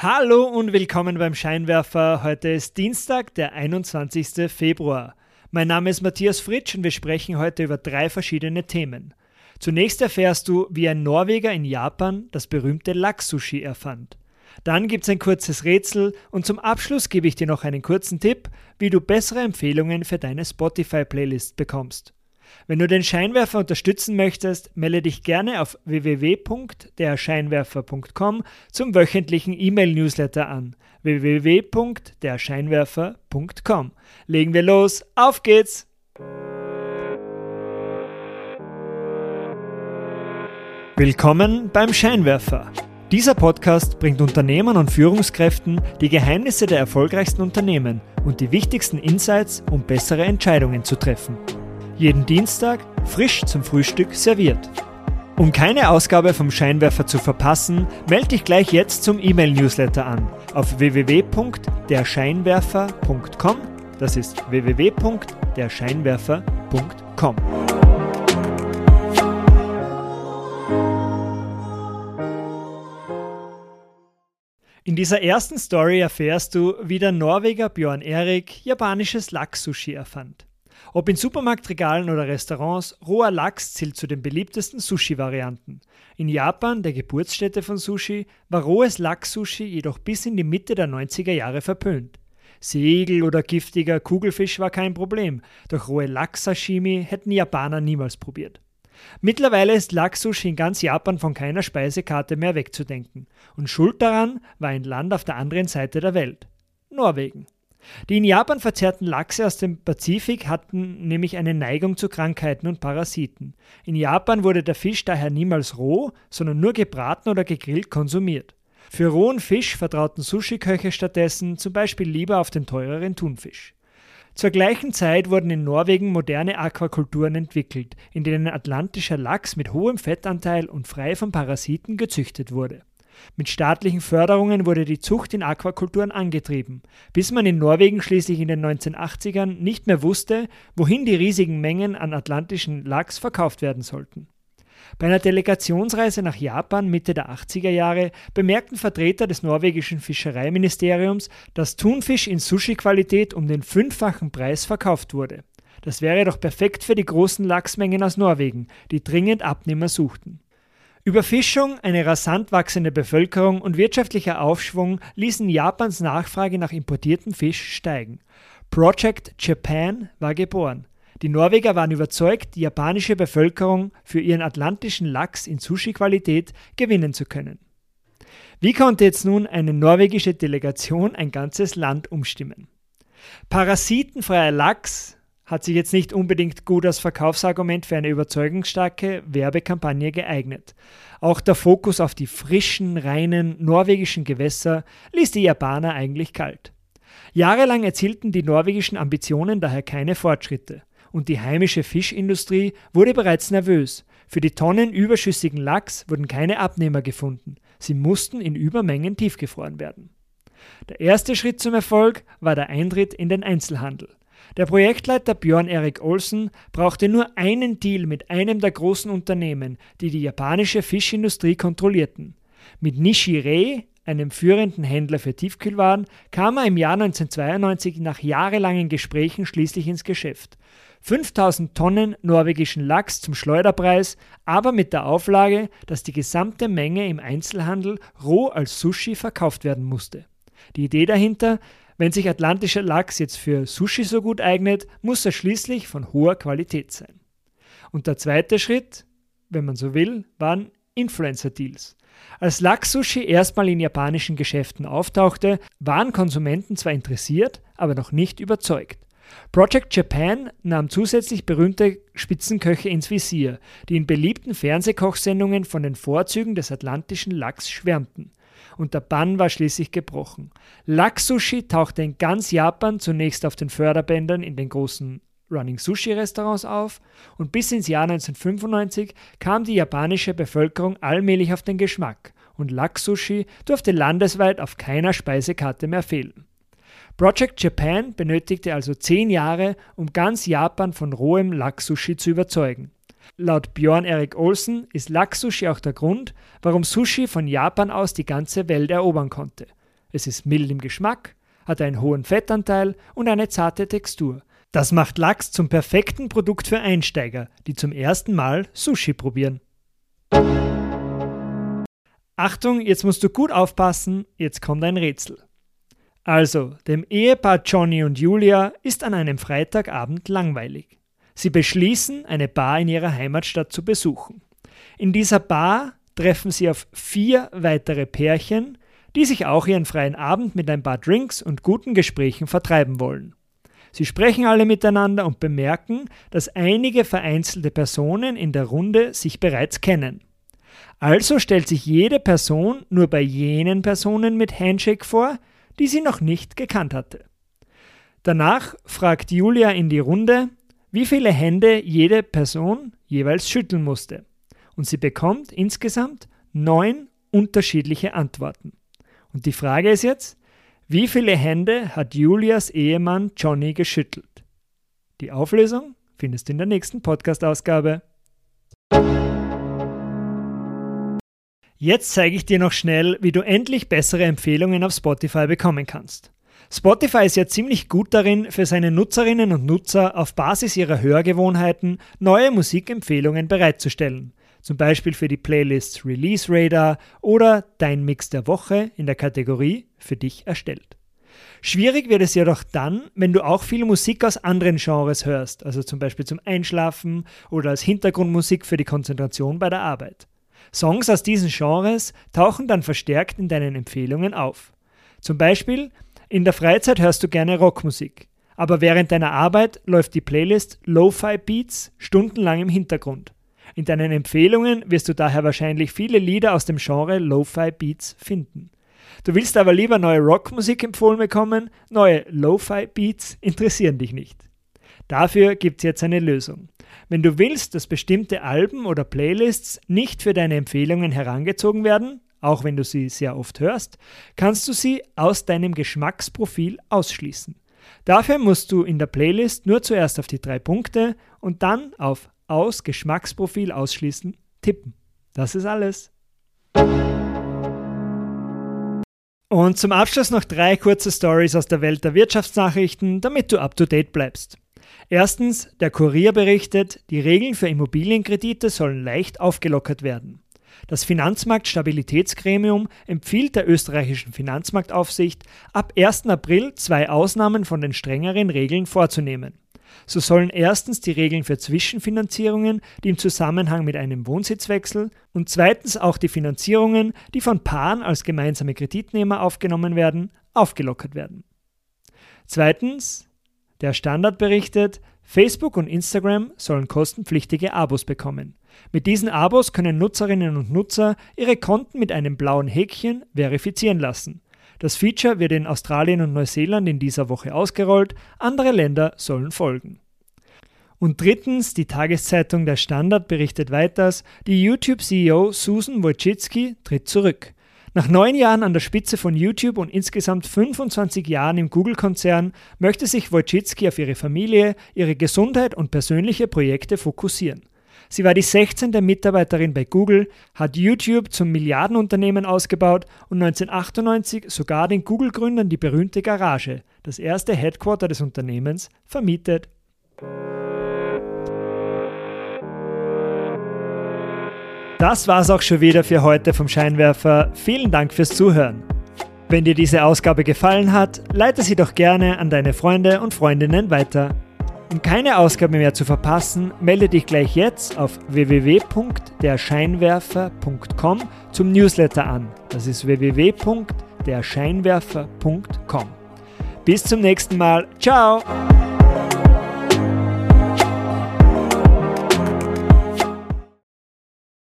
Hallo und willkommen beim Scheinwerfer. Heute ist Dienstag, der 21. Februar. Mein Name ist Matthias Fritsch und wir sprechen heute über drei verschiedene Themen. Zunächst erfährst du, wie ein Norweger in Japan das berühmte Lachs-Sushi erfand. Dann gibt es ein kurzes Rätsel und zum Abschluss gebe ich dir noch einen kurzen Tipp, wie du bessere Empfehlungen für deine Spotify-Playlist bekommst. Wenn du den Scheinwerfer unterstützen möchtest, melde dich gerne auf www.derscheinwerfer.com zum wöchentlichen E-Mail-Newsletter an. www.derscheinwerfer.com. Legen wir los, auf geht's! Willkommen beim Scheinwerfer. Dieser Podcast bringt Unternehmern und Führungskräften die Geheimnisse der erfolgreichsten Unternehmen und die wichtigsten Insights, um bessere Entscheidungen zu treffen. Jeden Dienstag frisch zum Frühstück serviert. Um keine Ausgabe vom Scheinwerfer zu verpassen, melde dich gleich jetzt zum E-Mail-Newsletter an auf www.derscheinwerfer.com. Das ist www.derscheinwerfer.com. In dieser ersten Story erfährst du, wie der Norweger Björn Erik japanisches Lachs-Sushi erfand. Ob in Supermarktregalen oder Restaurants, roher Lachs zählt zu den beliebtesten Sushi-Varianten. In Japan, der Geburtsstätte von Sushi, war rohes Lachs-Sushi jedoch bis in die Mitte der 90er Jahre verpönt. Segel oder giftiger Kugelfisch war kein Problem, doch rohe Lachs-Sashimi hätten Japaner niemals probiert. Mittlerweile ist Lachs-Sushi in ganz Japan von keiner Speisekarte mehr wegzudenken. Und schuld daran war ein Land auf der anderen Seite der Welt. Norwegen. Die in Japan verzehrten Lachse aus dem Pazifik hatten nämlich eine Neigung zu Krankheiten und Parasiten. In Japan wurde der Fisch daher niemals roh, sondern nur gebraten oder gegrillt konsumiert. Für rohen Fisch vertrauten Sushi-Köche stattdessen zum Beispiel lieber auf den teureren Thunfisch. Zur gleichen Zeit wurden in Norwegen moderne Aquakulturen entwickelt, in denen atlantischer Lachs mit hohem Fettanteil und frei von Parasiten gezüchtet wurde. Mit staatlichen Förderungen wurde die Zucht in Aquakulturen angetrieben, bis man in Norwegen schließlich in den 1980ern nicht mehr wusste, wohin die riesigen Mengen an atlantischen Lachs verkauft werden sollten. Bei einer Delegationsreise nach Japan Mitte der 80er Jahre bemerkten Vertreter des norwegischen Fischereiministeriums, dass Thunfisch in Sushi-Qualität um den fünffachen Preis verkauft wurde. Das wäre doch perfekt für die großen Lachsmengen aus Norwegen, die dringend Abnehmer suchten. Überfischung, eine rasant wachsende Bevölkerung und wirtschaftlicher Aufschwung ließen Japans Nachfrage nach importiertem Fisch steigen. Project Japan war geboren. Die Norweger waren überzeugt, die japanische Bevölkerung für ihren atlantischen Lachs in Sushi-Qualität gewinnen zu können. Wie konnte jetzt nun eine norwegische Delegation ein ganzes Land umstimmen? Parasitenfreier Lachs hat sich jetzt nicht unbedingt gut als Verkaufsargument für eine überzeugungsstarke Werbekampagne geeignet. Auch der Fokus auf die frischen, reinen norwegischen Gewässer ließ die Japaner eigentlich kalt. Jahrelang erzielten die norwegischen Ambitionen daher keine Fortschritte und die heimische Fischindustrie wurde bereits nervös. Für die Tonnen überschüssigen Lachs wurden keine Abnehmer gefunden. Sie mussten in Übermengen tiefgefroren werden. Der erste Schritt zum Erfolg war der Eintritt in den Einzelhandel. Der Projektleiter Björn Erik Olsen brauchte nur einen Deal mit einem der großen Unternehmen, die die japanische Fischindustrie kontrollierten. Mit Nishirei, einem führenden Händler für Tiefkühlwaren, kam er im Jahr 1992 nach jahrelangen Gesprächen schließlich ins Geschäft. 5000 Tonnen norwegischen Lachs zum Schleuderpreis, aber mit der Auflage, dass die gesamte Menge im Einzelhandel roh als Sushi verkauft werden musste. Die Idee dahinter, wenn sich atlantischer Lachs jetzt für Sushi so gut eignet, muss er schließlich von hoher Qualität sein. Und der zweite Schritt, wenn man so will, waren Influencer-Deals. Als Lachs-Sushi erstmal in japanischen Geschäften auftauchte, waren Konsumenten zwar interessiert, aber noch nicht überzeugt. Project Japan nahm zusätzlich berühmte Spitzenköche ins Visier, die in beliebten Fernsehkochsendungen von den Vorzügen des atlantischen Lachs schwärmten und der Bann war schließlich gebrochen. Lachs-Sushi tauchte in ganz Japan zunächst auf den Förderbändern in den großen Running Sushi Restaurants auf und bis ins Jahr 1995 kam die japanische Bevölkerung allmählich auf den Geschmack und Lachs-Sushi durfte landesweit auf keiner Speisekarte mehr fehlen. Project Japan benötigte also zehn Jahre, um ganz Japan von rohem Lachs-Sushi zu überzeugen. Laut Björn Erik Olsen ist Lachs-Sushi auch der Grund, warum Sushi von Japan aus die ganze Welt erobern konnte. Es ist mild im Geschmack, hat einen hohen Fettanteil und eine zarte Textur. Das macht Lachs zum perfekten Produkt für Einsteiger, die zum ersten Mal Sushi probieren. Achtung, jetzt musst du gut aufpassen, jetzt kommt ein Rätsel. Also, dem Ehepaar Johnny und Julia ist an einem Freitagabend langweilig. Sie beschließen, eine Bar in ihrer Heimatstadt zu besuchen. In dieser Bar treffen sie auf vier weitere Pärchen, die sich auch ihren freien Abend mit ein paar Drinks und guten Gesprächen vertreiben wollen. Sie sprechen alle miteinander und bemerken, dass einige vereinzelte Personen in der Runde sich bereits kennen. Also stellt sich jede Person nur bei jenen Personen mit Handshake vor, die sie noch nicht gekannt hatte. Danach fragt Julia in die Runde, wie viele Hände jede Person jeweils schütteln musste. Und sie bekommt insgesamt neun unterschiedliche Antworten. Und die Frage ist jetzt, wie viele Hände hat Julias Ehemann Johnny geschüttelt? Die Auflösung findest du in der nächsten Podcast-Ausgabe. Jetzt zeige ich dir noch schnell, wie du endlich bessere Empfehlungen auf Spotify bekommen kannst. Spotify ist ja ziemlich gut darin, für seine Nutzerinnen und Nutzer auf Basis ihrer Hörgewohnheiten neue Musikempfehlungen bereitzustellen. Zum Beispiel für die Playlists Release Radar oder Dein Mix der Woche in der Kategorie für dich erstellt. Schwierig wird es jedoch dann, wenn du auch viel Musik aus anderen Genres hörst, also zum Beispiel zum Einschlafen oder als Hintergrundmusik für die Konzentration bei der Arbeit. Songs aus diesen Genres tauchen dann verstärkt in deinen Empfehlungen auf. Zum Beispiel, in der Freizeit hörst du gerne Rockmusik, aber während deiner Arbeit läuft die Playlist Lo-Fi Beats stundenlang im Hintergrund. In deinen Empfehlungen wirst du daher wahrscheinlich viele Lieder aus dem Genre Lo-Fi Beats finden. Du willst aber lieber neue Rockmusik empfohlen bekommen, neue Lo-Fi Beats interessieren dich nicht. Dafür gibt es jetzt eine Lösung. Wenn du willst, dass bestimmte Alben oder Playlists nicht für deine Empfehlungen herangezogen werden, auch wenn du sie sehr oft hörst, kannst du sie aus deinem Geschmacksprofil ausschließen. Dafür musst du in der Playlist nur zuerst auf die drei Punkte und dann auf Aus Geschmacksprofil ausschließen tippen. Das ist alles. Und zum Abschluss noch drei kurze Stories aus der Welt der Wirtschaftsnachrichten, damit du up to date bleibst. Erstens, der Kurier berichtet, die Regeln für Immobilienkredite sollen leicht aufgelockert werden. Das Finanzmarktstabilitätsgremium empfiehlt der österreichischen Finanzmarktaufsicht, ab 1. April zwei Ausnahmen von den strengeren Regeln vorzunehmen. So sollen erstens die Regeln für Zwischenfinanzierungen, die im Zusammenhang mit einem Wohnsitzwechsel, und zweitens auch die Finanzierungen, die von Paaren als gemeinsame Kreditnehmer aufgenommen werden, aufgelockert werden. Zweitens, der Standard berichtet, Facebook und Instagram sollen kostenpflichtige Abos bekommen. Mit diesen Abos können Nutzerinnen und Nutzer ihre Konten mit einem blauen Häkchen verifizieren lassen. Das Feature wird in Australien und Neuseeland in dieser Woche ausgerollt, andere Länder sollen folgen. Und drittens, die Tageszeitung Der Standard berichtet weiters, die YouTube-CEO Susan Wojcicki tritt zurück. Nach neun Jahren an der Spitze von YouTube und insgesamt 25 Jahren im Google-Konzern möchte sich Wojcicki auf ihre Familie, ihre Gesundheit und persönliche Projekte fokussieren. Sie war die 16. Mitarbeiterin bei Google, hat YouTube zum Milliardenunternehmen ausgebaut und 1998 sogar den Google-Gründern die berühmte Garage, das erste Headquarter des Unternehmens, vermietet. Das war's auch schon wieder für heute vom Scheinwerfer. Vielen Dank fürs Zuhören. Wenn dir diese Ausgabe gefallen hat, leite sie doch gerne an deine Freunde und Freundinnen weiter. Um keine Ausgabe mehr zu verpassen, melde dich gleich jetzt auf www.derscheinwerfer.com zum Newsletter an. Das ist www.derscheinwerfer.com. Bis zum nächsten Mal. Ciao!